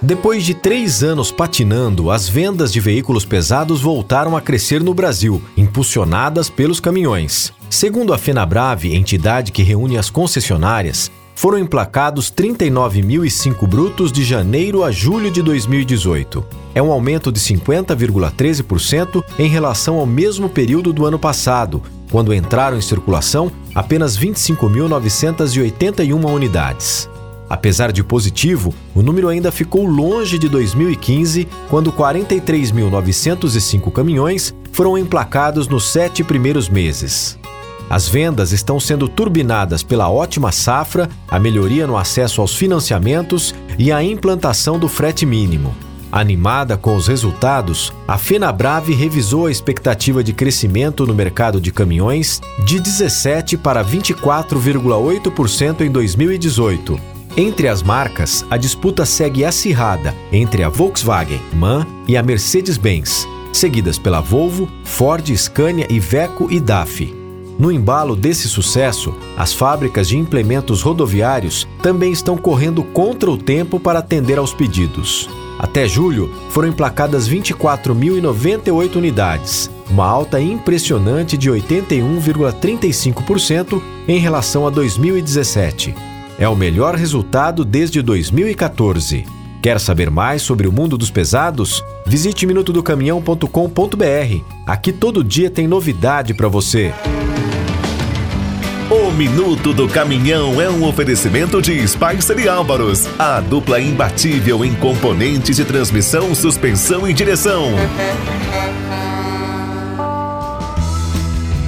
Depois de três anos patinando, as vendas de veículos pesados voltaram a crescer no Brasil, impulsionadas pelos caminhões. Segundo a FenaBrave, entidade que reúne as concessionárias, foram emplacados 39.005 brutos de janeiro a julho de 2018. É um aumento de 50,13% em relação ao mesmo período do ano passado, quando entraram em circulação apenas 25.981 unidades. Apesar de positivo, o número ainda ficou longe de 2015, quando 43.905 caminhões foram emplacados nos sete primeiros meses. As vendas estão sendo turbinadas pela ótima safra, a melhoria no acesso aos financiamentos e a implantação do frete mínimo. Animada com os resultados, a Fenabrave revisou a expectativa de crescimento no mercado de caminhões de 17 para 24,8% em 2018 entre as marcas, a disputa segue acirrada entre a Volkswagen, MAN e a Mercedes-Benz, seguidas pela Volvo, Ford, Scania, Iveco e DAF. No embalo desse sucesso, as fábricas de implementos rodoviários também estão correndo contra o tempo para atender aos pedidos. Até julho, foram emplacadas 24.098 unidades, uma alta impressionante de 81,35% em relação a 2017. É o melhor resultado desde 2014. Quer saber mais sobre o mundo dos pesados? Visite minutodocaminhão.com.br. Aqui todo dia tem novidade para você. O Minuto do Caminhão é um oferecimento de Spicer e Álvaros, a dupla imbatível em componentes de transmissão, suspensão e direção.